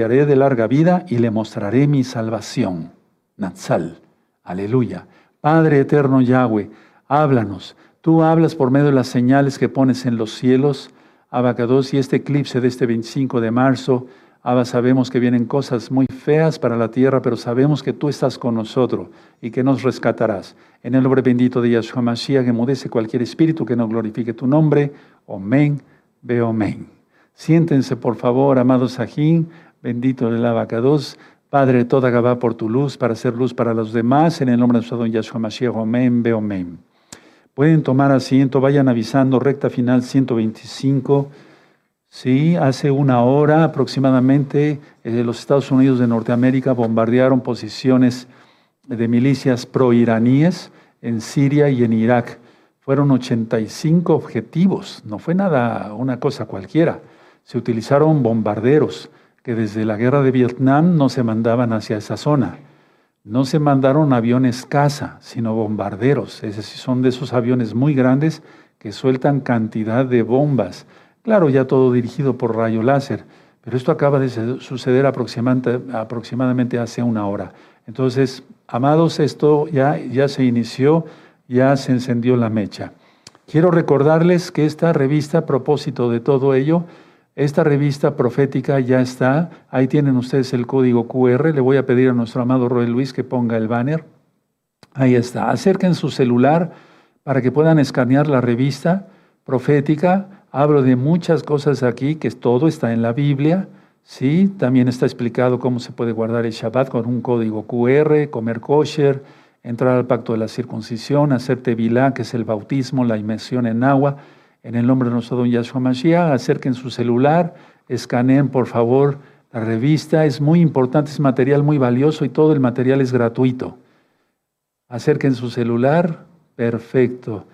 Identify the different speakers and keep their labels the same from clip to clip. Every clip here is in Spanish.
Speaker 1: haré de larga vida y le mostraré mi salvación. Natsal. Aleluya. Padre eterno Yahweh, háblanos. Tú hablas por medio de las señales que pones en los cielos. Abacados y este eclipse de este 25 de marzo. Abba, sabemos que vienen cosas muy feas para la tierra, pero sabemos que tú estás con nosotros y que nos rescatarás. En el nombre bendito de Yahshua Mashiach, que mudece cualquier espíritu que no glorifique tu nombre. Amén. Veo amén. Siéntense, por favor, amados Sajín, bendito el abacados. Padre, toda Gabá por tu luz, para hacer luz para los demás, en el nombre de nuestro don Yahshua Mashiach, amén, veo amén. Pueden tomar asiento, vayan avisando, recta final 125. Sí, hace una hora aproximadamente eh, los Estados Unidos de Norteamérica bombardearon posiciones de milicias proiraníes en Siria y en Irak. Fueron 85 objetivos, no fue nada, una cosa cualquiera. Se utilizaron bombarderos que desde la guerra de Vietnam no se mandaban hacia esa zona. No se mandaron aviones caza, sino bombarderos. Es decir, son de esos aviones muy grandes que sueltan cantidad de bombas. Claro, ya todo dirigido por rayo láser, pero esto acaba de suceder aproximadamente, hace una hora. Entonces, amados, esto ya, ya se inició, ya se encendió la mecha. Quiero recordarles que esta revista, a propósito de todo ello, esta revista profética ya está. Ahí tienen ustedes el código QR. Le voy a pedir a nuestro amado Roy Luis que ponga el banner. Ahí está. Acerquen su celular para que puedan escanear la revista profética. Hablo de muchas cosas aquí, que todo está en la Biblia. Sí, también está explicado cómo se puede guardar el Shabbat con un código QR, comer kosher, entrar al pacto de la circuncisión, hacer tevilá, que es el bautismo, la inmersión en agua. En el nombre de nuestro don Yahshua Mashiach, acerquen su celular, escaneen por favor la revista. Es muy importante, es material muy valioso y todo el material es gratuito. Acerquen su celular, perfecto.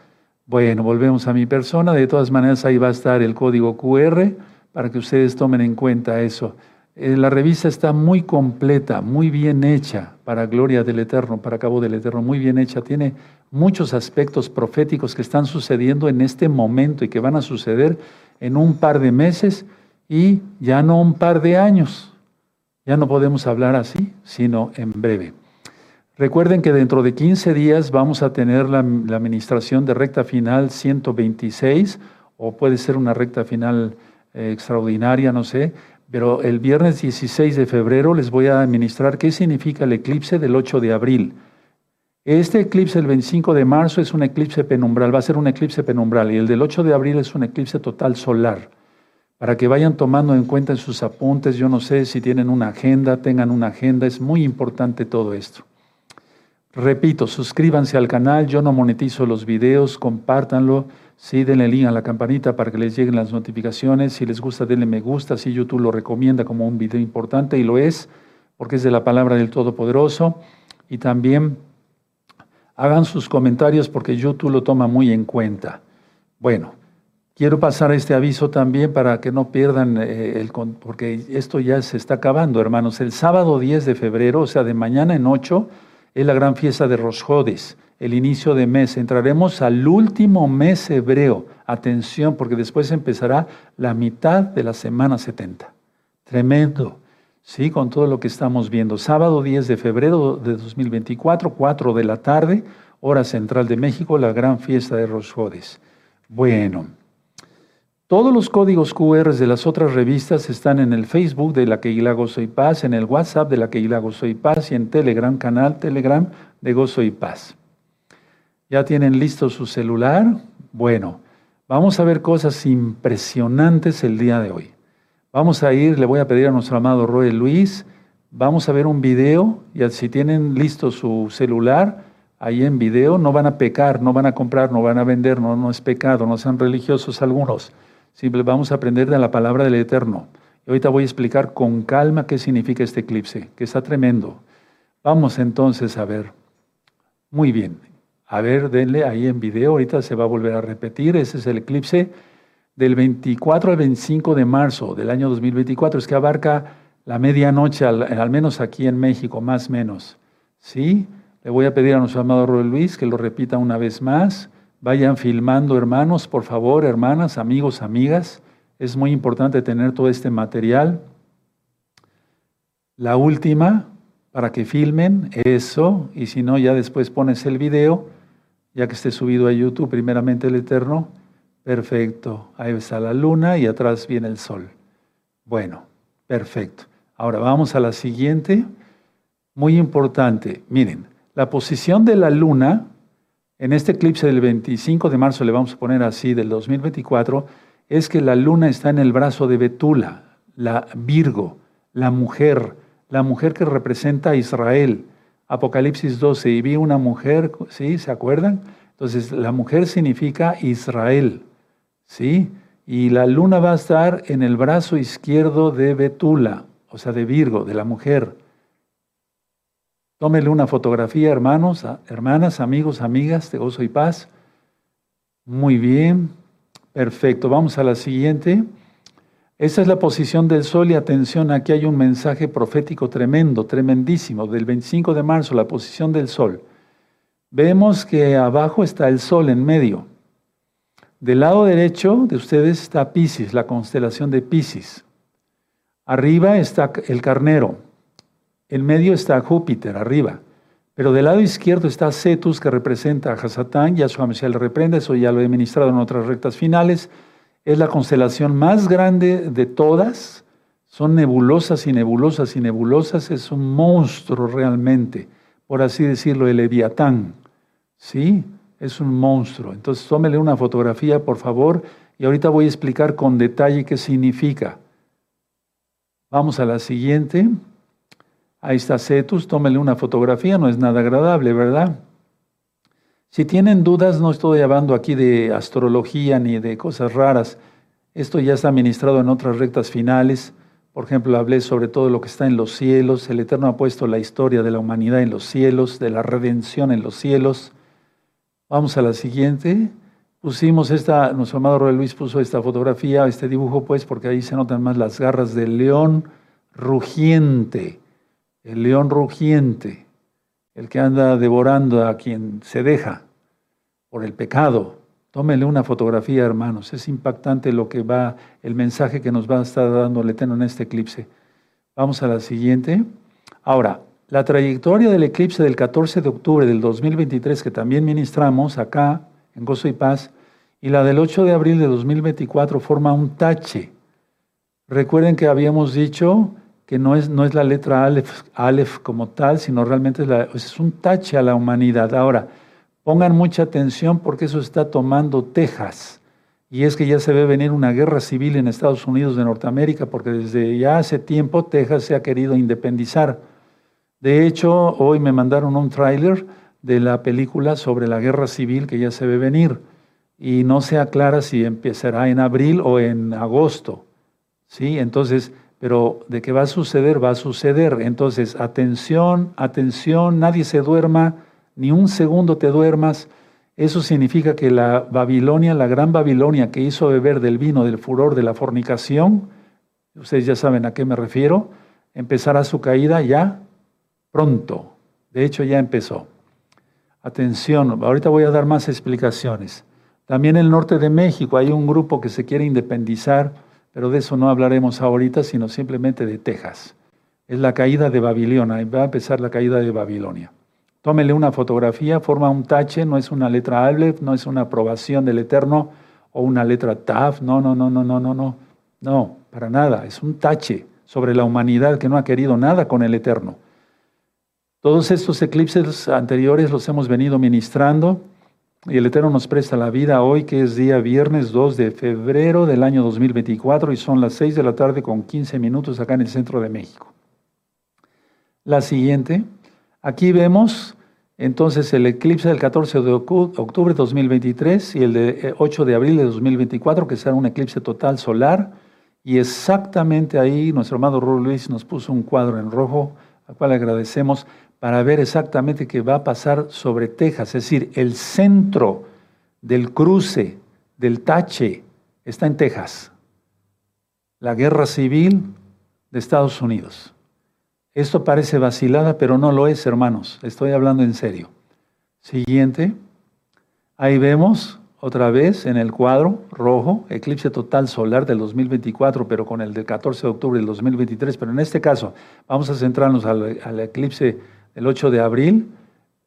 Speaker 1: Bueno, volvemos a mi persona. De todas maneras, ahí va a estar el código QR para que ustedes tomen en cuenta eso. Eh, la revista está muy completa, muy bien hecha, para gloria del Eterno, para cabo del Eterno, muy bien hecha. Tiene muchos aspectos proféticos que están sucediendo en este momento y que van a suceder en un par de meses y ya no un par de años. Ya no podemos hablar así, sino en breve. Recuerden que dentro de 15 días vamos a tener la, administración de recta final 126 o puede ser una recta final eh, extraordinaria, no sé, pero el viernes 16 de febrero les voy a administrar qué significa el eclipse del 8 de abril. Este eclipse el 25 de marzo es un eclipse penumbral, va a ser un eclipse penumbral, y el del 8 de abril es un eclipse total solar. Para que vayan tomando en cuenta en sus apuntes, yo no sé si tienen una agenda, tengan una agenda, es muy importante todo esto. Repito, suscríbanse al canal, yo no monetizo los videos, compártanlo Sí, denle link a la campanita para que les lleguen las notificaciones. Si les gusta, denle me gusta. Si YouTube lo recomienda como un video importante y lo es, porque es de la palabra del Todopoderoso. Y también hagan sus comentarios porque YouTube lo toma muy en cuenta. Bueno, quiero pasar este aviso también para que no pierdan eh, el... porque esto ya se está acabando, hermanos. El sábado 10 de febrero, o sea, de mañana en 8, es la gran fiesta de Rosjodes el inicio de mes. Entraremos al último mes hebreo. Atención, porque después empezará la mitad de la semana 70. Tremendo. Sí, con todo lo que estamos viendo. Sábado 10 de febrero de 2024, 4 de la tarde, hora central de México, la gran fiesta de Rosjodes. Bueno, todos los códigos QR de las otras revistas están en el Facebook de la que Gozo y Paz, en el WhatsApp de la que Gozo y Paz y en Telegram, canal Telegram de Gozo y Paz. ¿Ya tienen listo su celular? Bueno, vamos a ver cosas impresionantes el día de hoy. Vamos a ir, le voy a pedir a nuestro amado Roy Luis, vamos a ver un video y si tienen listo su celular, ahí en video, no van a pecar, no van a comprar, no van a vender, no, no es pecado, no sean religiosos algunos. Simple, vamos a aprender de la palabra del Eterno. Y ahorita voy a explicar con calma qué significa este eclipse, que está tremendo. Vamos entonces a ver. Muy bien. A ver, denle ahí en video, ahorita se va a volver a repetir. Ese es el eclipse del 24 al 25 de marzo del año 2024. Es que abarca la medianoche, al, menos aquí en México, más o menos. ¿Sí? Le voy a pedir a nuestro amado Roy Luis que lo repita una vez más. Vayan filmando, hermanos, por favor, hermanas, amigos, amigas. Es muy importante tener todo este material. La última, para que filmen eso, y si no, ya después pones el video, ya que esté subido a YouTube, primeramente el Eterno. Perfecto, ahí está la luna y atrás viene el sol. Bueno, perfecto. Ahora vamos a la siguiente, muy importante. Miren, la posición de la luna, en este eclipse del 25 de marzo, le vamos a poner así, del 2024, es que la luna está en el brazo de Betula, la Virgo, la mujer, la mujer que representa a Israel. Apocalipsis 12, y vi una mujer, ¿sí? ¿Se acuerdan? Entonces, la mujer significa Israel, ¿sí? Y la luna va a estar en el brazo izquierdo de Betula, o sea, de Virgo, de la mujer. Tómele una fotografía, hermanos, hermanas, amigos, amigas de gozo y paz. Muy bien, perfecto. Vamos a la siguiente. Esa es la posición del sol y atención, aquí hay un mensaje profético tremendo, tremendísimo, del 25 de marzo, la posición del sol. Vemos que abajo está el sol en medio. Del lado derecho de ustedes está Pisces, la constelación de Pisces. Arriba está el carnero. En medio está Júpiter, arriba. Pero del lado izquierdo está Cetus, que representa a Hasatán. Yahshua Mashiach le reprende, eso ya lo he ministrado en otras rectas finales. Es la constelación más grande de todas. Son nebulosas y nebulosas y nebulosas. Es un monstruo realmente, por así decirlo, el Leviatán. ¿Sí? es un monstruo. Entonces tómele una fotografía, por favor, y ahorita voy a explicar con detalle qué significa. Vamos a la siguiente. Ahí está Cetus, tómele una fotografía, no es nada agradable, ¿verdad? Si tienen dudas, no estoy hablando aquí de astrología ni de cosas raras. Esto ya está ministrado en otras rectas finales. Por ejemplo, hablé sobre todo lo que está en los cielos. El Eterno ha puesto la historia de la humanidad en los cielos, de la redención en los cielos. Vamos a la siguiente. Pusimos esta, nuestro amado Roy Luis puso esta fotografía, este dibujo, pues, porque ahí se notan más las garras del león rugiente. El león rugiente, el que anda devorando a quien se deja por el pecado. Tómele una fotografía, hermanos. Es impactante lo que va, el mensaje que nos va a estar dando el en este eclipse. Vamos a la siguiente. Ahora, la trayectoria del eclipse del 14 de octubre del 2023, que también ministramos acá en Gozo y Paz, y la del 8 de abril de 2024 forma un tache. Recuerden que habíamos dicho que no es, no es la letra Aleph, como tal, sino realmente es un tache a la humanidad. Ahora, pongan mucha atención porque eso está tomando Texas. Y es que ya se ve venir una guerra civil en Estados Unidos de Norteamérica, porque desde ya hace tiempo Texas se ha querido independizar. De hecho, hoy me mandaron un tráiler de la película sobre la guerra civil que ya se ve venir y no se aclara si empezará en abril o en agosto. ¿Sí? Entonces, pero de qué va a suceder, va a suceder. Entonces, atención, atención, nadie se duerma, ni un segundo te duermas. Eso significa que la Babilonia, la gran Babilonia que hizo beber del vino del furor de la fornicación, ustedes ya saben a qué me refiero, empezará su caída ya pronto. De hecho, ya empezó. Atención, ahorita voy a dar más explicaciones. También en el norte de México hay un grupo que se quiere independizar, pero de eso no hablaremos ahorita, sino simplemente de Texas. Es la caída de Babilonia, va a empezar la caída de Babilonia. Tómele una fotografía, forma un tache, no es una letra Aleph, no es una aprobación del Eterno o una letra Taf, no, no, no, no, no, no, no, no, para nada, es un tache sobre la humanidad que no ha querido nada con el Eterno. Todos estos eclipses anteriores los hemos venido ministrando y el Eterno nos presta la vida hoy, que es día viernes 2 de febrero del año 2024 y son las 6 de la tarde con 15 minutos acá en el centro de México. La siguiente, aquí vemos entonces el eclipse del 14 de octubre de 2023 y el de 8 eh, de abril de 2024, que será un eclipse total solar. Y exactamente ahí nuestro amado Rolo Luis nos puso un cuadro en rojo, al cual agradecemos para ver exactamente qué va a pasar sobre Texas. Es decir, el centro del cruce, del tache, está en Texas. La guerra civil de Estados Unidos. Esto parece vacilada, pero no lo es, hermanos. Estoy hablando en serio. Siguiente. Ahí vemos otra vez en el cuadro rojo, eclipse total solar del 2024, pero con el del 14 de octubre del 2023. Pero en este caso, vamos a centrarnos al, eclipse del 8 de abril.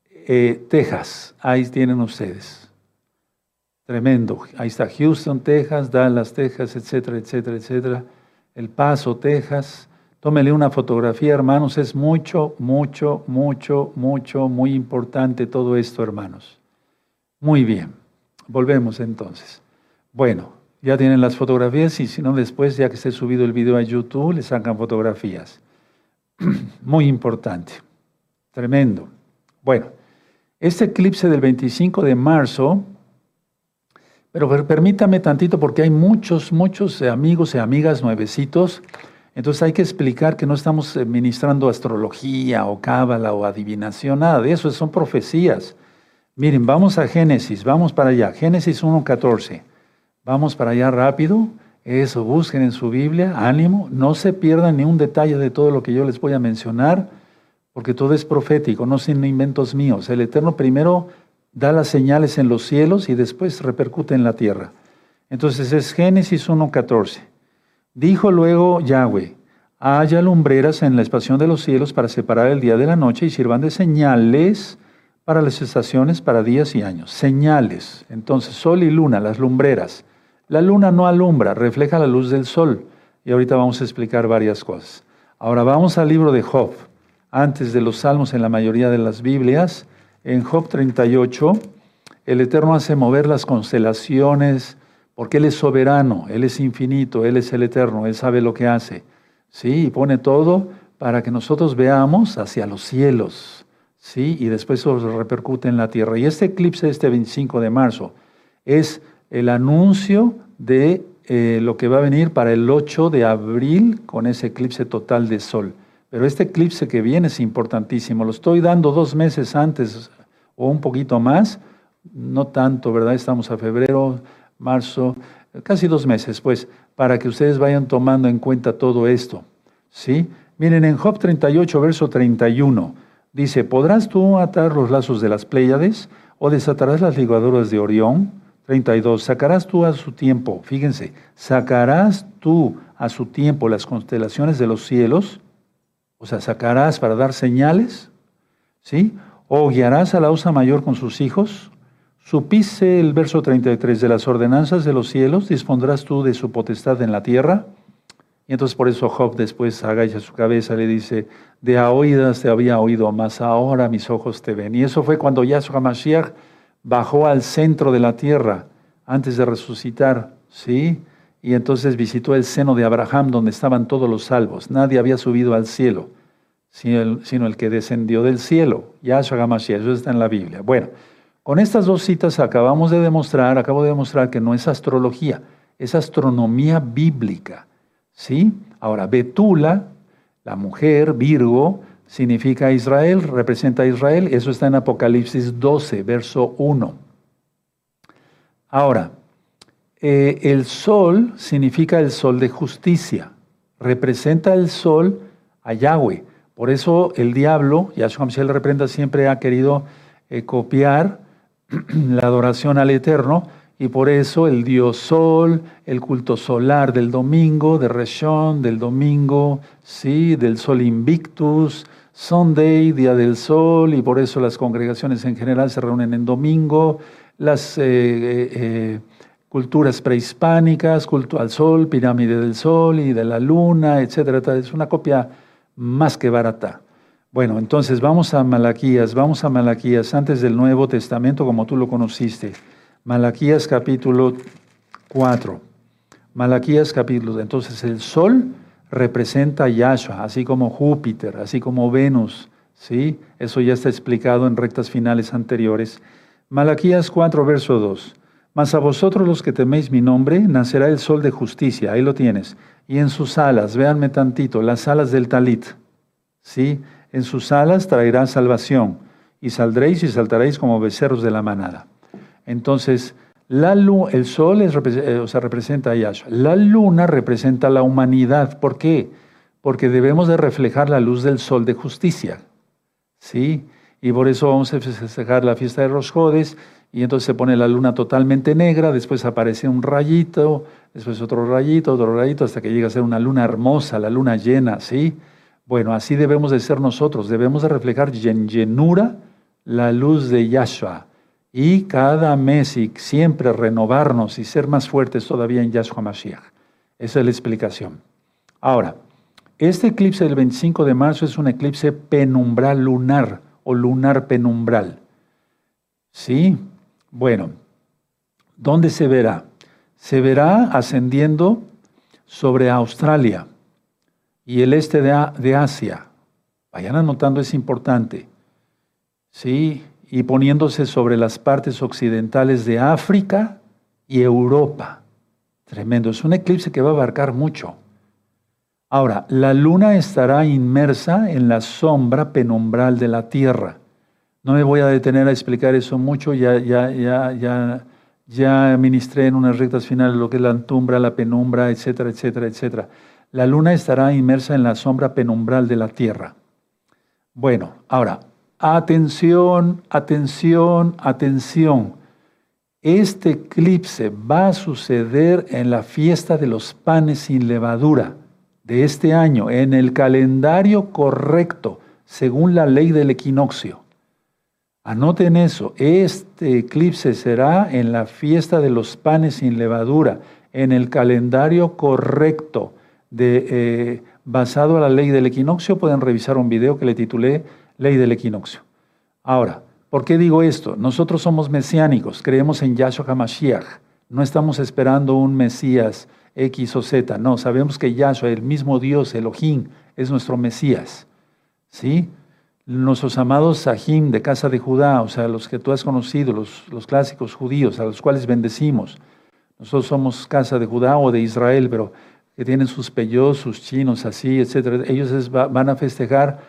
Speaker 1: Eh, Texas, ahí tienen ustedes. Tremendo. Ahí está Houston, Texas, Dallas, Texas, etcétera, etcétera, etcétera. El Paso, Texas. Tómele una fotografía, hermanos. Es mucho, mucho, mucho, mucho, muy importante todo esto, hermanos. Muy bien. Volvemos entonces. Bueno, ya tienen las fotografías y si no después, ya que esté subido el video a YouTube, le sacan fotografías. Muy importante. Tremendo. Bueno, este eclipse del 25 de marzo, pero permítame tantito porque hay muchos, muchos amigos y amigas nuevecitos. Entonces hay que explicar que no estamos ministrando astrología o cábala o adivinación, nada de eso, son profecías. Miren, vamos a Génesis, vamos para allá. Génesis 1.14. Vamos para allá rápido. Eso, busquen en su Biblia, ánimo, no se pierdan ni un detalle de todo lo que yo les voy a mencionar, porque todo es profético, no son inventos míos. El Eterno primero da las señales en los cielos y después repercute en la tierra. Entonces es Génesis 1.14. Dijo luego Yahweh, haya lumbreras en la expansión de los cielos para separar el día de la noche y sirvan de señales para las estaciones, para días y años. Señales. Entonces, sol y luna, las lumbreras. La luna no alumbra, refleja la luz del sol. Y ahorita vamos a explicar varias cosas. Ahora vamos al libro de Job. Antes de los salmos en la mayoría de las Biblias, en Job 38, el Eterno hace mover las constelaciones porque Él es soberano, Él es infinito, Él es el Eterno, Él sabe lo que hace. Sí, y pone todo para que nosotros veamos hacia los cielos, ¿sí? y después eso repercute en la tierra. Y este eclipse este 25 de marzo es el anuncio de eh, lo que va a venir para el 8 de abril con ese eclipse total de sol. Pero este eclipse que viene es importantísimo. Lo estoy dando dos meses antes o un poquito más, no tanto, ¿verdad? Estamos a febrero, marzo, casi dos meses, pues, para que ustedes vayan tomando en cuenta todo esto. ¿Sí? Miren, en Job 38, verso 31. Dice, ¿podrás tú atar los lazos de las Pléyades o desatarás las ligaduras de Orión? 32. Sacarás tú a su tiempo, fíjense, sacarás tú a su tiempo las constelaciones de los cielos, o sea, sacarás para dar señales, ¿sí? O guiarás a la osa mayor con sus hijos. Supiste el verso 33 de las ordenanzas de los cielos, dispondrás tú de su potestad en la tierra. Y entonces por eso Job después agacha su cabeza le dice, de a oídas te había oído, mas ahora mis ojos te ven. Y eso fue cuando Yahshua Mashiach bajó al centro de la tierra antes de resucitar, ¿sí? Y entonces visitó el seno de Abraham donde estaban todos los salvos. Nadie había subido al cielo, sino el, que descendió del cielo, Yahshua Mashiach. Eso está en la Biblia. Bueno, con estas dos citas acabamos de demostrar, acabo de demostrar que no es astrología, es astronomía bíblica. ¿Sí? Ahora, Betula, la mujer, Virgo, significa Israel, representa a Israel. Eso está en Apocalipsis 12, verso 1. Ahora, eh, el sol significa el sol de justicia. Representa el sol a Yahweh. Por eso el diablo, Yahshua le reprenda, siempre ha querido eh, copiar la adoración al Eterno y por eso el dios sol, el culto solar del domingo, de Reshon, del domingo, ¿sí? del sol invictus, Sunday, día del sol, y por eso las congregaciones en general se reúnen en domingo, las eh, eh, eh, culturas prehispánicas, culto al sol, pirámide del sol y de la luna, etcétera. Es una copia más que barata. Bueno, entonces vamos a Malaquías, vamos a Malaquías antes del Nuevo Testamento como tú lo conociste. Malaquías capítulo 4. Malaquías capítulo. Entonces el sol representa a Yahshua, así como Júpiter, así como Venus. ¿sí? Eso ya está explicado en rectas finales anteriores. Malaquías 4, verso 2. Mas a vosotros los que teméis mi nombre, nacerá el sol de justicia. Ahí lo tienes. Y en sus alas, véanme tantito, las alas del talit. ¿sí? En sus alas traerá salvación. Y saldréis y saltaréis como becerros de la manada. Entonces, la el sol es, eh, representa a Yahshua. La luna representa a la humanidad. ¿Por qué? Porque debemos de reflejar la luz del sol de justicia. ¿Sí? Y por eso vamos a festejar la fiesta de los Jodes y entonces se pone la luna totalmente negra, después aparece un rayito, después otro rayito, otro rayito, hasta que llega a ser una luna hermosa, la luna llena, ¿sí? Bueno, así debemos de ser nosotros, debemos de reflejar en llenura la luz de Yahshua y cada mes y siempre renovarnos y ser más fuertes todavía en Yahshua Mashiach. Esa es la explicación. Ahora, este eclipse del 25 de marzo es un eclipse penumbral lunar o lunar penumbral. ¿Sí? Bueno, ¿dónde se verá? Se verá ascendiendo sobre Australia y el este de, Asia. Vayan anotando, es importante. ¿Sí? Y poniéndose sobre las partes occidentales de África y Europa. Tremendo. Es un eclipse que va a abarcar mucho. Ahora, la luna estará inmersa en la sombra penumbral de la Tierra. No me voy a detener a explicar eso mucho, ya, ya, ya, ya, ya ministré en unas rectas finales lo que es la antumbra, la penumbra, etcétera, etcétera, etcétera la luna estará inmersa en la sombra penumbral de la tierra. Bueno, ahora, atención, atención, atención. Este eclipse va a suceder en la fiesta de los panes sin levadura de este año, en el calendario correcto, según la ley del equinoccio. Anoten eso, este eclipse será en la fiesta de los panes sin levadura, en el calendario correcto, de, eh, basado a la ley del equinoccio, pueden revisar un video que le titulé Ley del equinoccio. Ahora, ¿por qué digo esto? Nosotros somos mesiánicos, creemos en Yahshua HaMashiach, no estamos esperando un Mesías X o Z, no, sabemos que Yahshua, el mismo Dios, Elohim, es nuestro Mesías. ¿Sí? Nuestros amados Sahim de casa de Judá, o sea, los que tú has conocido, los, los clásicos judíos, a los cuales bendecimos. Nosotros somos casa de Judá o de Israel, pero que tienen sus peyos, sus chinos, así, etc. Ellos van a festejar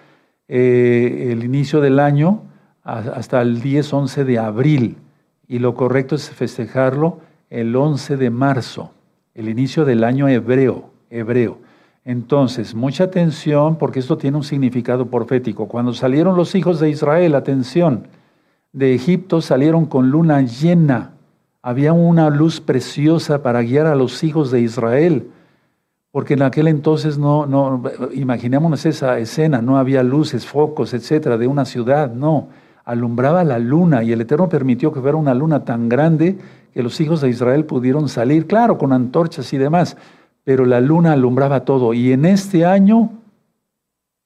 Speaker 1: eh, el inicio del año hasta el 10-11 de abril y lo correcto es festejarlo el 11 de marzo, el inicio del año hebreo, hebreo. Entonces, mucha atención porque esto tiene un significado profético. Cuando salieron los hijos de Israel, atención, de Egipto salieron con luna llena. Había una luz preciosa para guiar a los hijos de Israel porque en aquel entonces no, no, imaginémonos esa escena, no había luces, focos, etcétera, de una ciudad, no, alumbraba la luna y el Eterno permitió que fuera una luna tan grande que los hijos de Israel pudieron salir, claro, con antorchas y demás, pero la luna alumbraba todo. Y en este año,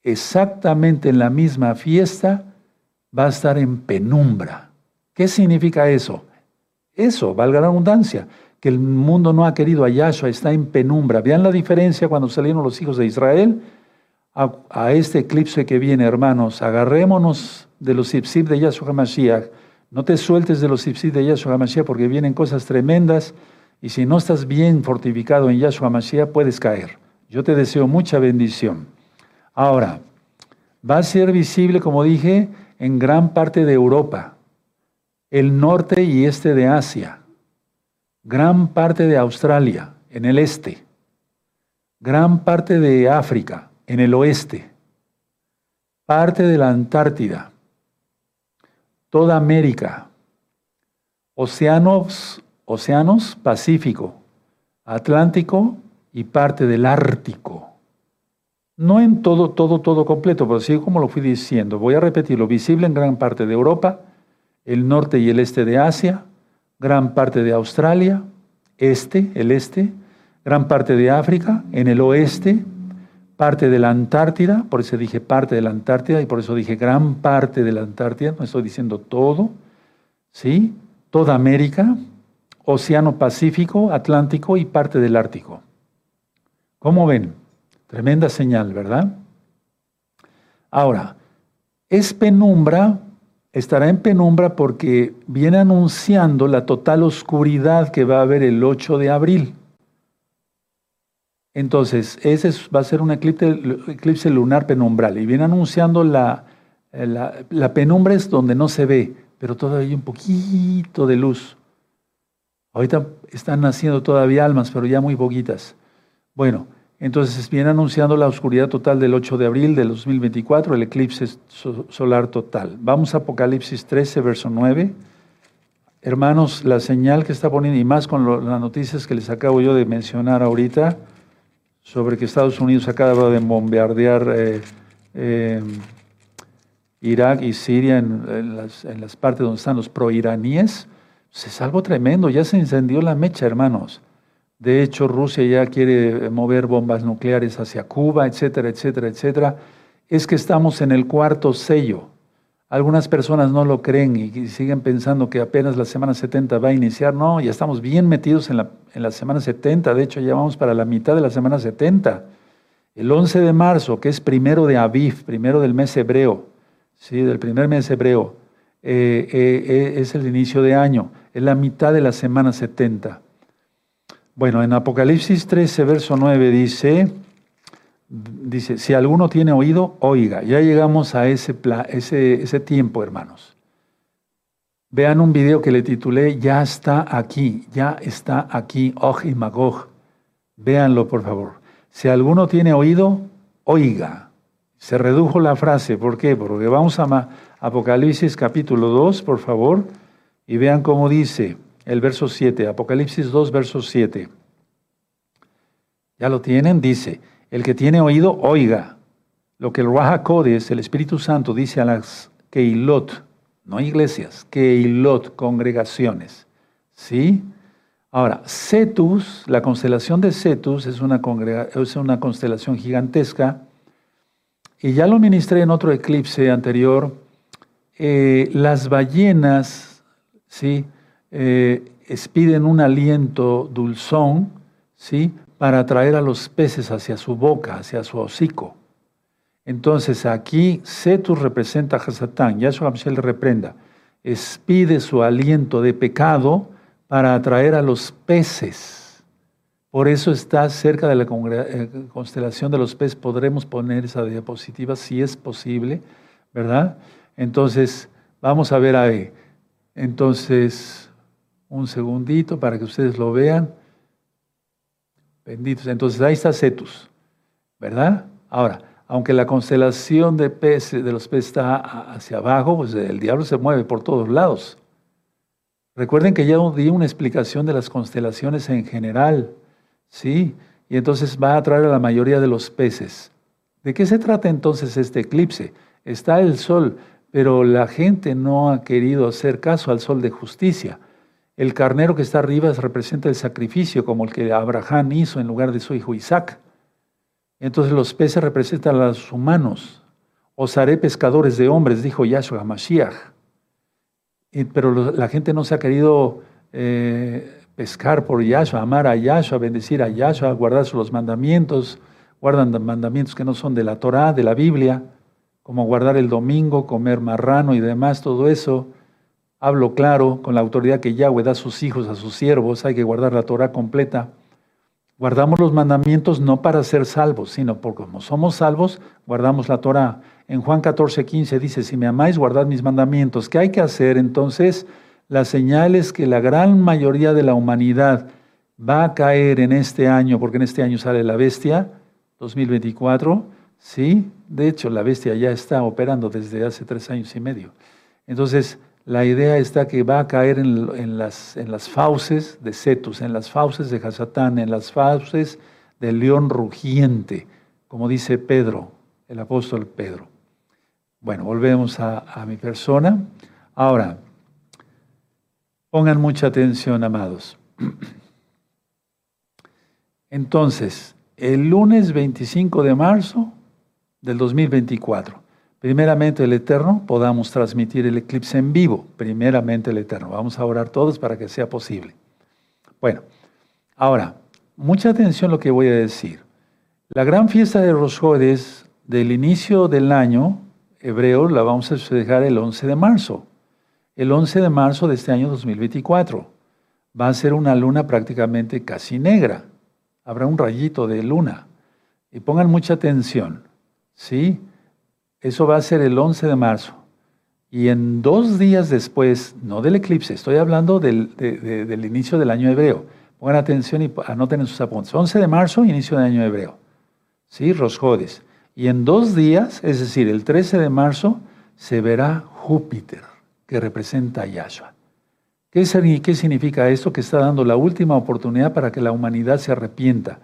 Speaker 1: exactamente en la misma fiesta, va a estar en penumbra. ¿Qué significa eso? Eso, valga la abundancia que el mundo no ha querido a Yahshua, está en penumbra. Vean la diferencia cuando salieron los hijos de Israel a, este eclipse que viene, hermanos. Agarrémonos de los sipsip de Yahshua HaMashiach. No te sueltes de los sipsip de Yahshua HaMashiach porque vienen cosas tremendas y si no estás bien fortificado en Yahshua HaMashiach puedes caer. Yo te deseo mucha bendición. Ahora, va a ser visible, como dije, en gran parte de Europa, el norte y este de Asia gran parte de Australia en el este, gran parte de África en el oeste, parte de la Antártida, toda América, océanos, océanos Pacífico, Atlántico y parte del Ártico. No en todo, todo, todo completo, pero sí como lo fui diciendo. Voy a repetirlo. Visible en gran parte de Europa, el norte y el este de Asia, gran parte de Australia, este, el este, gran parte de África, en el oeste, parte de la Antártida, por eso dije parte de la Antártida y por eso dije gran parte de la Antártida, no estoy diciendo todo, ¿sí? Toda América, Océano Pacífico, Atlántico y parte del Ártico. ¿Cómo ven? Tremenda señal, ¿verdad? Ahora, es penumbra estará en penumbra porque viene anunciando la total oscuridad que va a haber el 8 de abril. Entonces, ese va a ser un eclipse, lunar penumbral y viene anunciando la, la, penumbra es donde no se ve, pero todavía hay un poquito de luz. Ahorita están naciendo todavía almas, pero ya muy poquitas. Bueno, entonces viene anunciando la oscuridad total del 8 de abril del 2024, el eclipse solar total. Vamos a Apocalipsis 13, verso 9. hermanos, la señal que está poniendo, y más con las noticias que les acabo yo de mencionar ahorita, sobre que Estados Unidos acaba de bombardear eh, eh, Irak y Siria en, las, partes donde están los proiraníes, pues es algo tremendo, ya se encendió la mecha, hermanos. De hecho, Rusia ya quiere mover bombas nucleares hacia Cuba, etcétera, etcétera, etcétera. Es que estamos en el cuarto sello. Algunas personas no lo creen y siguen pensando que apenas la semana 70 va a iniciar. No, ya estamos bien metidos en la, en la semana 70. De hecho, ya vamos para la mitad de la semana 70. El 11 de marzo, que es primero de Aviv, primero del mes hebreo, ¿sí? del primer mes hebreo, eh, eh, eh, es el inicio de año, es la mitad de la semana 70. Bueno, en Apocalipsis 13, verso 9 dice, dice, si alguno tiene oído, oiga. Ya llegamos a ese, ese, ese tiempo, hermanos. Vean un video que le titulé Ya está aquí, ya está aquí, Oj y Magog. Véanlo, por favor. Si alguno tiene oído, oiga. Se redujo la frase, ¿por qué? Porque vamos a Apocalipsis capítulo 2, por favor, y vean cómo dice el verso 7, Apocalipsis 2, verso 7. ¿Ya lo tienen? Dice, el que tiene oído, oiga. Lo que el Rahakodes, el Espíritu Santo, dice a las Keilot, no iglesias, Keilot, congregaciones. ¿Sí? Ahora, Cetus, la constelación de Cetus es una, es una constelación gigantesca, y ya lo ministré en otro eclipse anterior, eh, las ballenas, ¿sí? Eh, expiden un aliento dulzón, ¿sí? Para atraer a los peces hacia su boca, hacia su hocico. Entonces aquí Cetus representa a Hasatán, Yahshua Hamshel le reprenda, expide su aliento de pecado para atraer a los peces. Por eso está cerca de la eh, constelación de los peces. Podremos poner esa diapositiva si es posible, ¿verdad? Entonces, vamos a ver ahí. Entonces, un segundito para que ustedes lo vean. Benditos. Entonces ahí está Cetus, ¿verdad? Ahora, aunque la constelación de peces, de los peces está hacia abajo, pues el diablo se mueve por todos lados. Recuerden que ya di una explicación de las constelaciones en general, ¿sí? Y entonces va a atraer a la mayoría de los peces. ¿De qué se trata entonces este eclipse? Está el sol, pero la gente no ha querido hacer caso al sol de justicia. El carnero que está arriba representa el sacrificio, como el que Abraham hizo en lugar de su hijo Isaac. Entonces los peces representan a los humanos. Os haré pescadores de hombres, dijo Yahshua Mashiach. Pero la gente no se ha querido eh, pescar por Yahshua, amar a Yahshua, bendecir a Yahshua, guardar los mandamientos, guardan mandamientos que no son de la Torah, de la Biblia, como guardar el domingo, comer marrano y demás, todo eso. Hablo claro, con la autoridad que Yahweh da a sus hijos, a sus siervos, hay que guardar la Torah completa. Guardamos los mandamientos no para ser salvos, sino porque como somos salvos, guardamos la Torah. En Juan 14, 15 dice, si me amáis, guardad mis mandamientos. ¿Qué hay que hacer? Entonces, la señal es que la gran mayoría de la humanidad va a caer en este año, porque en este año sale la bestia, 2024, ¿sí? De hecho, la bestia ya está operando desde hace tres años y medio. Entonces, la idea está que va a caer en, las, fauces de Cetus, en las fauces de Hasatán, en las fauces del león rugiente, como dice Pedro, el apóstol Pedro. Bueno, volvemos a, a mi persona. Ahora, pongan mucha atención, amados. Entonces, el lunes 25 de marzo del 2024, primeramente el Eterno, podamos transmitir el eclipse en vivo, primeramente el Eterno. Vamos a orar todos para que sea posible. Bueno, ahora, mucha atención a lo que voy a decir. La gran fiesta de Rosh del inicio del año hebreo la vamos a festejar el 11 de marzo. El 11 de marzo de este año 2024. Va a ser una luna prácticamente casi negra. Habrá un rayito de luna. Y pongan mucha atención. ¿Sí? Eso va a ser el 11 de marzo. Y en dos días después, no del eclipse, estoy hablando del, inicio del año hebreo. Pongan atención y anoten en sus apuntes. 11 de marzo, inicio del año hebreo. ¿Sí? Rosjodes. Y en dos días, es decir, el 13 de marzo, se verá Júpiter, que representa a Yahshua. ¿Qué, significa esto? Que está dando la última oportunidad para que la humanidad se arrepienta.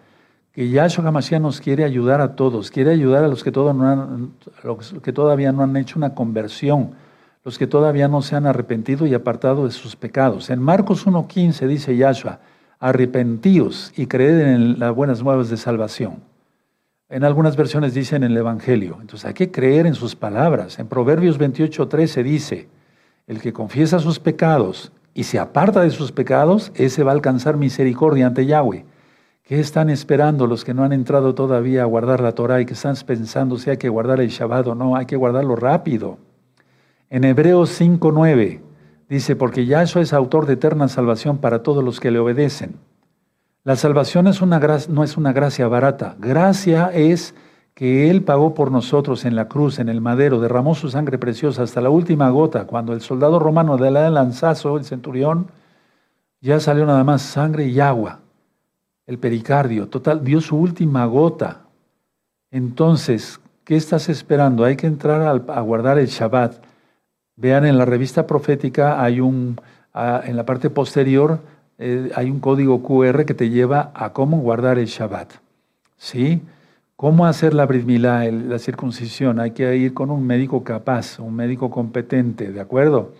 Speaker 1: Que Yahshua HaMashiach nos quiere ayudar a todos, quiere ayudar a los que, los que todavía no han hecho una conversión, los que todavía no se han arrepentido y apartado de sus pecados. En Marcos 1.15 dice Yahshua, arrepentíos y creed en las buenas nuevas de salvación. En algunas versiones dicen en el Evangelio. Entonces hay que creer en sus palabras. En Proverbios 28.13 dice, el que confiesa sus pecados y se aparta de sus pecados, ese va a alcanzar misericordia ante Yahweh. ¿Qué están esperando los que no han entrado todavía a guardar la Torah y que están pensando si hay que guardar el Shabbat o no? Hay que guardarlo rápido. En Hebreos 5.9 dice, porque Yahshua es autor de eterna salvación para todos los que le obedecen. La salvación no es una gracia barata. Gracia es que Él pagó por nosotros en la cruz, en el madero, derramó su sangre preciosa hasta la última gota. Cuando el soldado romano le da el lanzazo, el centurión, ya salió nada más sangre y agua. El pericardio, total, dio su última gota. Entonces, ¿qué estás esperando? Hay que entrar a, guardar el Shabbat. Vean en la revista profética, hay un, en la parte posterior, eh, hay un código QR que te lleva a cómo guardar el Shabbat. ¿Sí? ¿Cómo hacer la brit la circuncisión? Hay que ir con un médico capaz, un médico competente, ¿de acuerdo?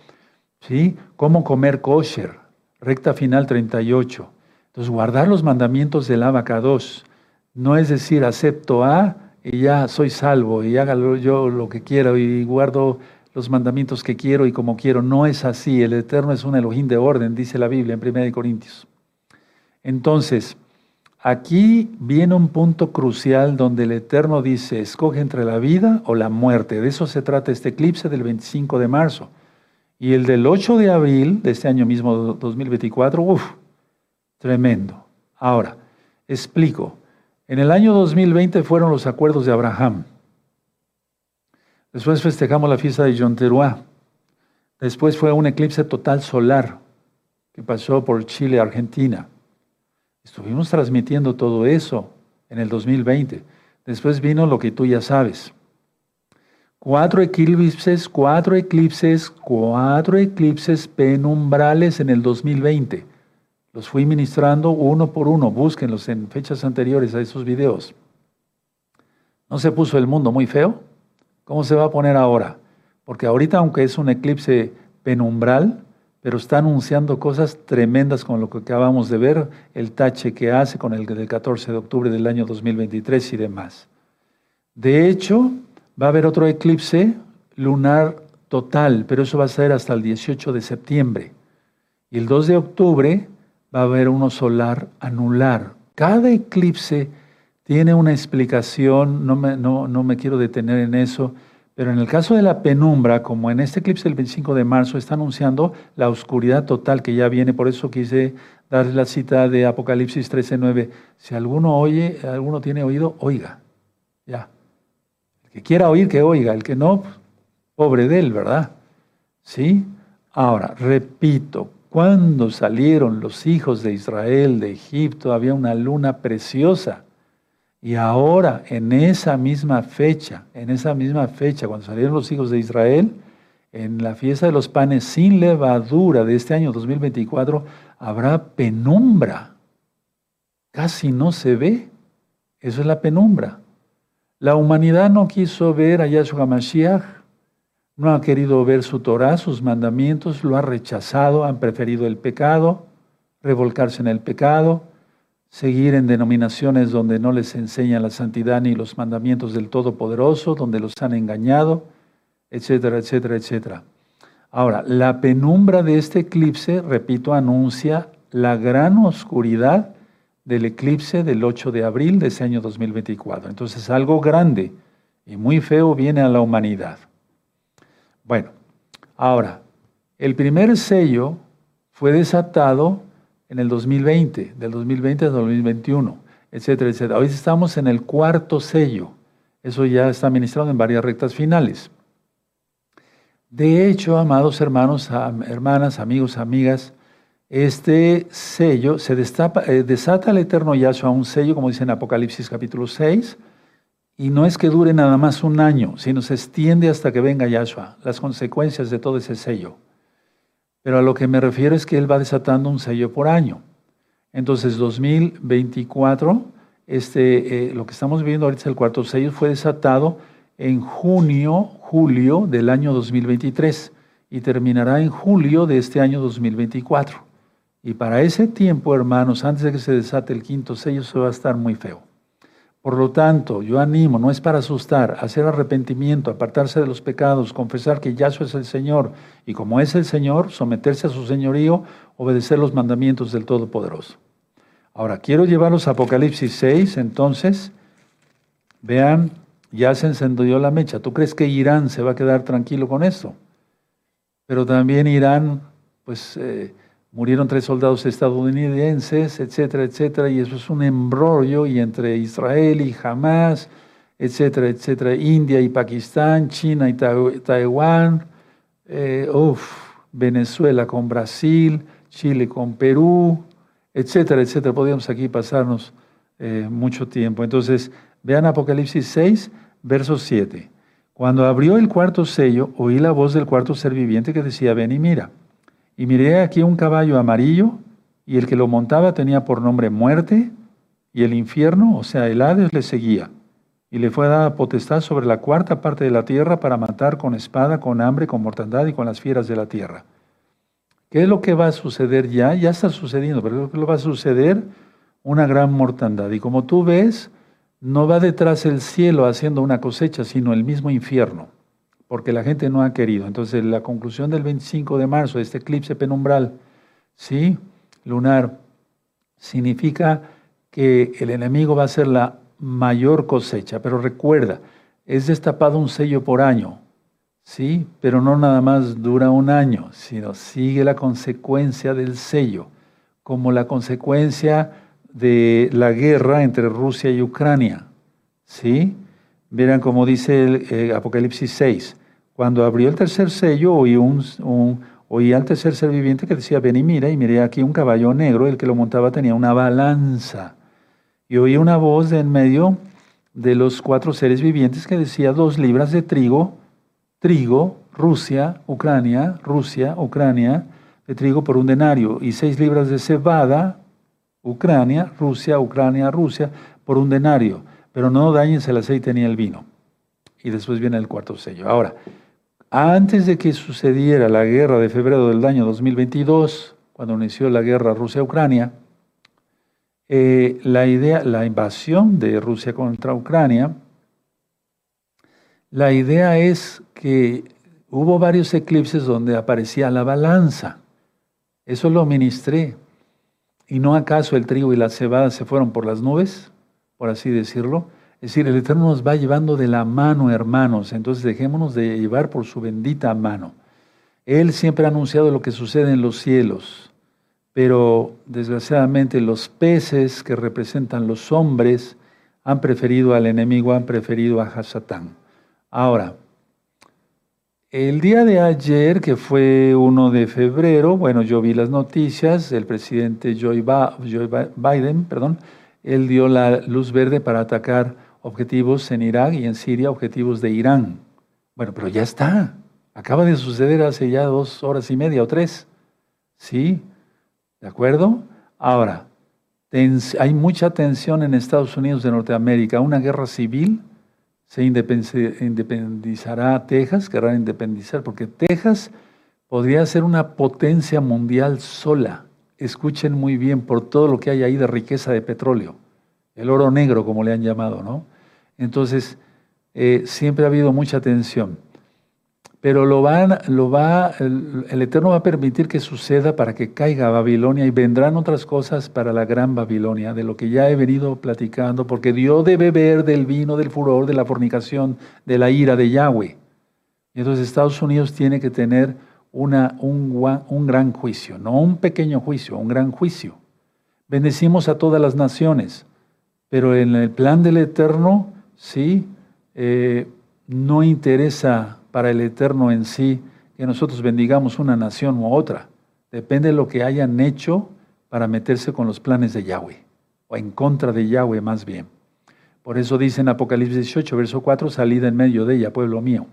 Speaker 1: ¿Sí? ¿Cómo comer kosher? Recta final 38. Entonces, guardar los mandamientos del abacados no es decir, acepto A y ya soy salvo y hágalo yo lo que quiero y guardo los mandamientos que quiero y como quiero. No es así. El Eterno es un Elohim de orden, dice la Biblia en 1 Corintios. Entonces, Aquí viene un punto crucial donde el Eterno dice, escoge entre la vida o la muerte. De eso se trata este eclipse del 25 de marzo. Y el del 8 de abril de este año mismo, 2024, uff, tremendo. Ahora, explico. En el año 2020 fueron los acuerdos de Abraham. Después festejamos la fiesta de Yom Teruah. Después fue un eclipse total solar que pasó por Chile, Argentina. Estuvimos transmitiendo todo eso en el 2020. Después vino lo que tú ya sabes. Cuatro eclipses, cuatro eclipses, cuatro eclipses penumbrales en el 2020. Los fui ministrando uno por uno. Búsquenlos en fechas anteriores a esos videos. ¿No se puso el mundo muy feo? ¿Cómo se va a poner ahora? Porque ahorita, aunque es un eclipse penumbral, pero está anunciando cosas tremendas con lo que acabamos de ver, el tache que hace con el del 14 de octubre del año 2023 y demás. De hecho, va a haber otro eclipse lunar total, pero eso va a ser hasta el 18 de septiembre. Y el 2 de octubre va a haber uno solar anular. Cada eclipse tiene una explicación, no me, no, no me quiero detener en eso, pero en el caso de la penumbra, como en este eclipse del 25 de marzo, está anunciando la oscuridad total que ya viene. Por eso quise dar la cita de Apocalipsis 13:9. Si alguno oye, alguno tiene oído, oiga. Ya. El que quiera oír, que oiga. El que no, pobre de él, ¿verdad? ¿Sí? Ahora, repito, cuando salieron los hijos de Israel de Egipto, había una luna preciosa. Y ahora, en esa misma fecha, en esa misma fecha, cuando salieron los hijos de Israel, en la fiesta de los panes sin levadura de este año 2024, habrá penumbra. Casi no se ve. Eso es la penumbra. La humanidad no quiso ver a Yahshua Mashiach, no ha querido ver su Torah, sus mandamientos, lo ha rechazado, han preferido el pecado, revolcarse en el pecado seguir en denominaciones donde no les enseñan la santidad ni los mandamientos del Todopoderoso, donde los han engañado, etcétera, etcétera, etcétera. Ahora, la penumbra de este eclipse, repito, anuncia la gran oscuridad del eclipse del 8 de abril de ese año 2024. Entonces, algo grande y muy feo viene a la humanidad. Bueno, ahora, el primer sello fue desatado en el 2020, del 2020 al 2021, etcétera, etcétera. Hoy estamos en el cuarto sello. Eso ya está administrado en varias rectas finales. De hecho, amados hermanos, hermanas, amigos, amigas, este sello se destapa, eh, desata al eterno Yahshua un sello, como dice en Apocalipsis capítulo 6, y no es que dure nada más un año, sino se extiende hasta que venga Yahshua, las consecuencias de todo ese sello. Pero a lo que me refiero es que Él va desatando un sello por año. Entonces, 2024, este, eh, lo que estamos viendo ahorita, el cuarto sello, fue desatado en junio, julio del año 2023 y terminará en julio de este año 2024. Y para ese tiempo, hermanos, antes de que se desate el quinto sello, eso va a estar muy feo. Por lo tanto, yo animo, no es para asustar, hacer arrepentimiento, apartarse de los pecados, confesar que Yahshua es el Señor y como es el Señor, someterse a su señorío, obedecer los mandamientos del Todopoderoso. Ahora, quiero llevarlos a Apocalipsis 6, entonces, vean, ya se encendió la mecha. ¿Tú crees que Irán se va a quedar tranquilo con esto? Pero también Irán, pues... Eh, murieron tres soldados estadounidenses, etcétera, etcétera, y eso es un embrollo y entre Israel y Hamas, etcétera, etcétera, India y Pakistán, China y Taiwán, eh, Venezuela con Brasil, Chile con Perú, etcétera, etcétera. Podríamos aquí pasarnos eh, mucho tiempo. Entonces, vean Apocalipsis 6, verso 7. Cuando abrió el cuarto sello, oí la voz del cuarto ser viviente que decía, ven y mira. Y miré aquí un caballo amarillo, y el que lo montaba tenía por nombre muerte, y el infierno, o sea, el Hades, le seguía. Y le fue dada potestad sobre la cuarta parte de la tierra para matar con espada, con hambre, con mortandad y con las fieras de la tierra. ¿Qué es lo que va a suceder ya? Ya está sucediendo, pero lo que va a suceder, una gran mortandad. Y como tú ves, no va detrás el cielo haciendo una cosecha, sino el mismo infierno porque la gente no ha querido. Entonces, la conclusión del 25 de marzo, este eclipse penumbral, ¿sí? lunar, significa que el enemigo va a ser la mayor cosecha. Pero recuerda, es destapado un sello por año, ¿sí? Pero no nada más dura un año, sino sigue la consecuencia del sello, como la consecuencia de la guerra entre Rusia y Ucrania, ¿sí? Verán como dice el eh, Apocalipsis 6, cuando abrió el tercer sello, oí, un, oí al tercer ser viviente que decía, ven y mira, y miré aquí un caballo negro, el que lo montaba tenía una balanza. Y oí una voz de en medio de los cuatro seres vivientes que decía, dos libras de trigo, trigo, Rusia, Ucrania, Rusia, Ucrania, de trigo por un denario, y seis libras de cebada, Ucrania, Rusia, Ucrania, Rusia, por un denario. Pero no dañes el aceite ni el vino. Y después viene el cuarto sello. Ahora, antes de que sucediera la guerra de febrero del año 2022, cuando inició la guerra Rusia-Ucrania, eh, la idea, la invasión de Rusia contra Ucrania, la idea es que hubo varios eclipses donde aparecía la balanza. Eso lo ministré. ¿Y no acaso el trigo y la cebada se fueron por las nubes, por así decirlo? Es decir, el Eterno nos va llevando de la mano, hermanos. Entonces dejémonos de llevar por su bendita mano. Él siempre ha anunciado lo que sucede en los cielos, pero desgraciadamente los peces que representan los hombres han preferido al enemigo, han preferido a Hasatán. Ahora, el día de ayer, que fue 1 de febrero, bueno, yo vi las noticias, el presidente Joe Biden, perdón, él dio la luz verde para atacar objetivos en Irak y en Siria, objetivos de Irán. Bueno, pero ya está. Acaba de suceder hace ya dos horas y media o tres. ¿Sí? ¿De acuerdo? Ahora, hay mucha tensión en Estados Unidos de Norteamérica. Una guerra civil. Se independizará Texas, querrán independizar, porque Texas podría ser una potencia mundial sola. Escuchen muy bien por todo lo que hay ahí de riqueza de petróleo. El oro negro, como le han llamado, ¿no? Entonces, eh, siempre ha habido mucha tensión. Pero lo, van, lo va, el, Eterno va a permitir que suceda para que caiga Babilonia y vendrán otras cosas para la gran Babilonia, de lo que ya he venido platicando, porque Dios debe beber del vino, del furor, de la fornicación, de la ira de Yahweh. Y entonces Estados Unidos tiene que tener una, un, un gran juicio, no un pequeño juicio, un gran juicio. Bendecimos a todas las naciones, pero en el plan del Eterno ¿sí? Eh, no interesa para el Eterno en sí que nosotros bendigamos una nación u otra. Depende de lo que hayan hecho para meterse con los planes de Yahweh, o en contra de Yahweh más bien. Por eso dice en Apocalipsis 18, verso 4, salida en medio de ella, pueblo mío.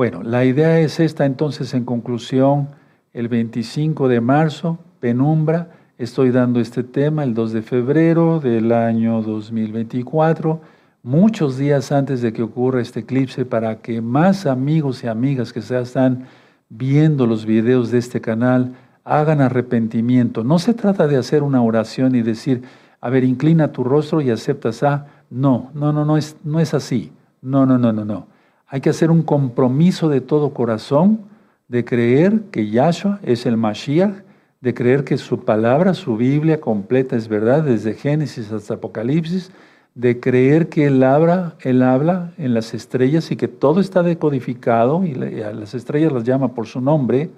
Speaker 1: Bueno, la idea es esta entonces en conclusión, el 25 de marzo, penumbra, estoy dando este tema el 2 de febrero del año 2024, muchos días antes de que ocurra este eclipse, para que más amigos y amigas que ya están viendo los videos de este canal hagan arrepentimiento. No se trata de hacer una oración y decir, a ver, inclina tu rostro y aceptas a. No, no, no, no es, no es así. No, no, no, no, no. Hay que hacer un compromiso de todo corazón de creer que Yahshua es el Mashiach, de creer que su palabra, su Biblia completa es verdad, desde Génesis hasta Apocalipsis, de creer que Él habla, él habla en las estrellas y que todo está decodificado y a las estrellas las llama por su nombre,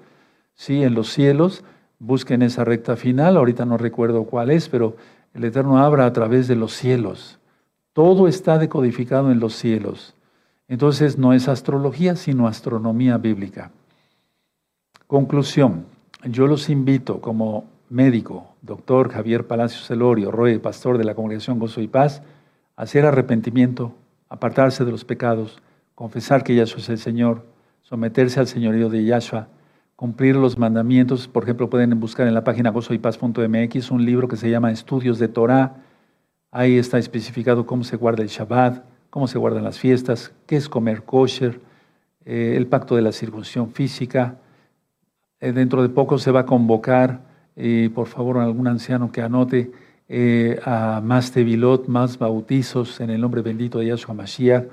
Speaker 1: sí, en los cielos, busquen esa recta final, ahorita no recuerdo cuál es, pero el Eterno habla a través de los cielos. Todo está decodificado en los cielos. Entonces no es astrología, sino astronomía bíblica. Conclusión, yo los invito como médico, doctor Javier Palacios Celorio, Roy, pastor de la Congregación Gozo y Paz, a hacer arrepentimiento, apartarse de los pecados, confesar que Yahshua es el Señor, someterse al señorío de Yahshua, cumplir los mandamientos. Por ejemplo, pueden buscar en la página gozoypaz.mx un libro que se llama Estudios de Torah. Ahí está especificado cómo se guarda el Shabbat, cómo se guardan las fiestas, qué es comer kosher, eh, el pacto de la circuncisión física, eh, dentro de poco se va a convocar, por favor, algún anciano que anote eh, a más tevilot, más bautizos en el nombre bendito de Yahshua Mashiach.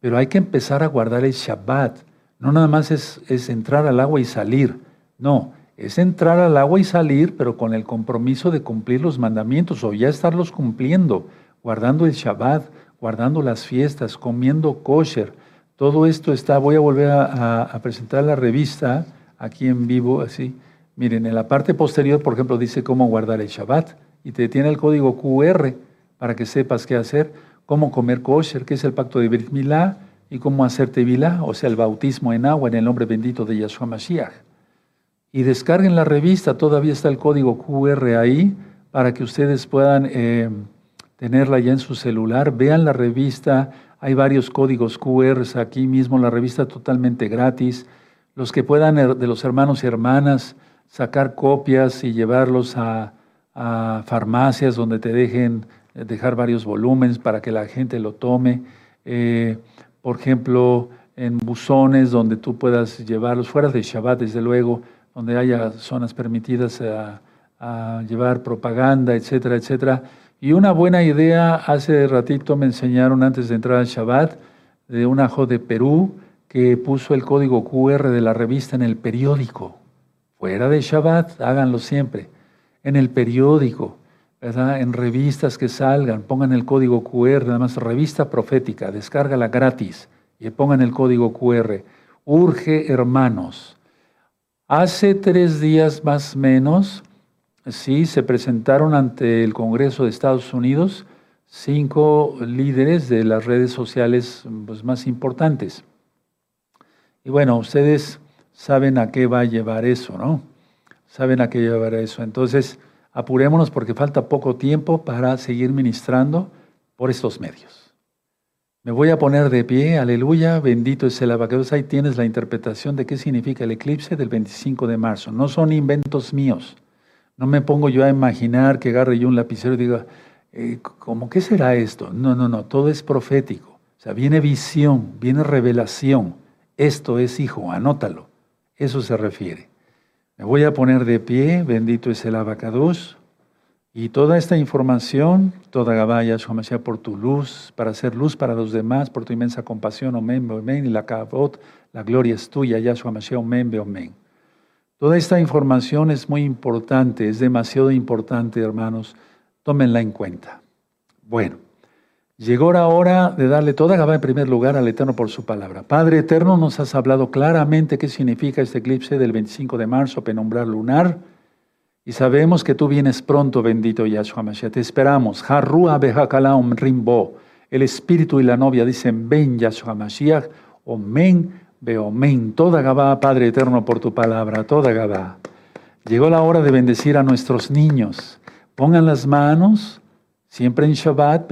Speaker 1: Pero hay que empezar a guardar el Shabbat. No nada más es, es entrar al agua y salir. No, es entrar al agua y salir, pero con el compromiso de cumplir los mandamientos o ya estarlos cumpliendo, guardando el Shabbat, guardando las fiestas, comiendo kosher. Todo esto está, voy a volver a, presentar la revista aquí en vivo, así. Miren, en la parte posterior, por ejemplo, dice cómo guardar el Shabbat y te tiene el código QR para que sepas qué hacer, cómo comer kosher, que es el pacto de Brit Milá, y cómo hacer tevilá, o sea, el bautismo en agua en el nombre bendito de Yahshua Mashiach. Y descarguen la revista, todavía está el código QR ahí para que ustedes puedan eh, tenerla ya en su celular. Vean la revista, hay varios códigos QR aquí mismo, la revista totalmente gratis los que puedan de los hermanos y hermanas sacar copias y llevarlos a, farmacias donde te dejen eh, dejar varios volúmenes para que la gente lo tome. Eh, por ejemplo, en buzones donde tú puedas llevarlos, fuera de Shabbat, desde luego, donde haya zonas permitidas a, a llevar propaganda, etcétera, etcétera. Y una buena idea, hace ratito me enseñaron antes de entrar al Shabbat, de un ajo de Perú, que puso el código QR de la revista en el periódico. Fuera de Shabbat, háganlo siempre. En el periódico, ¿verdad? en revistas que salgan, pongan el código QR, nada más revista profética, descárgala gratis y pongan el código QR. Urge, hermanos. Hace tres días más o menos, sí, se presentaron ante el Congreso de Estados Unidos cinco líderes de las redes sociales pues, más importantes. Y bueno, ustedes saben a qué va a llevar eso, ¿no? Saben a qué llevar eso. Entonces, apurémonos porque falta poco tiempo para seguir ministrando por estos medios. Me voy a poner de pie, aleluya, bendito es el abacados. Ahí tienes la interpretación de qué significa el eclipse del 25 de marzo. No son inventos míos. No me pongo yo a imaginar que agarre yo un lapicero y diga, eh, ¿cómo qué será esto? No, no, no, todo es profético. O sea, viene visión, viene revelación. Esto es hijo, anótalo. Eso se refiere. Me voy a poner de pie, bendito es el abacados. Y toda esta información, toda Gabaya, Mashiach, por tu luz, para hacer luz para los demás, por tu inmensa compasión, omen, omen, y la cabot, la gloria es tuya, Yahshua Mashiach, omen, omen. Toda esta información es muy importante, es demasiado importante, hermanos. Tómenla en cuenta. Bueno. Llegó la hora de darle toda Gabá en primer lugar al Eterno por su palabra. Padre Eterno, nos has hablado claramente qué significa este eclipse del 25 de marzo, penumbral lunar. Y sabemos que tú vienes pronto, bendito Yahshua Mashiach. Te esperamos. Harrua behakalaum rimbo. El espíritu y la novia dicen, ven Yahshua Mashiach. Omen, beomen. Toda Gabá, Padre Eterno, por tu palabra. Toda Gabá. Llegó la hora de bendecir a nuestros niños. Pongan las manos, siempre en Shabbat,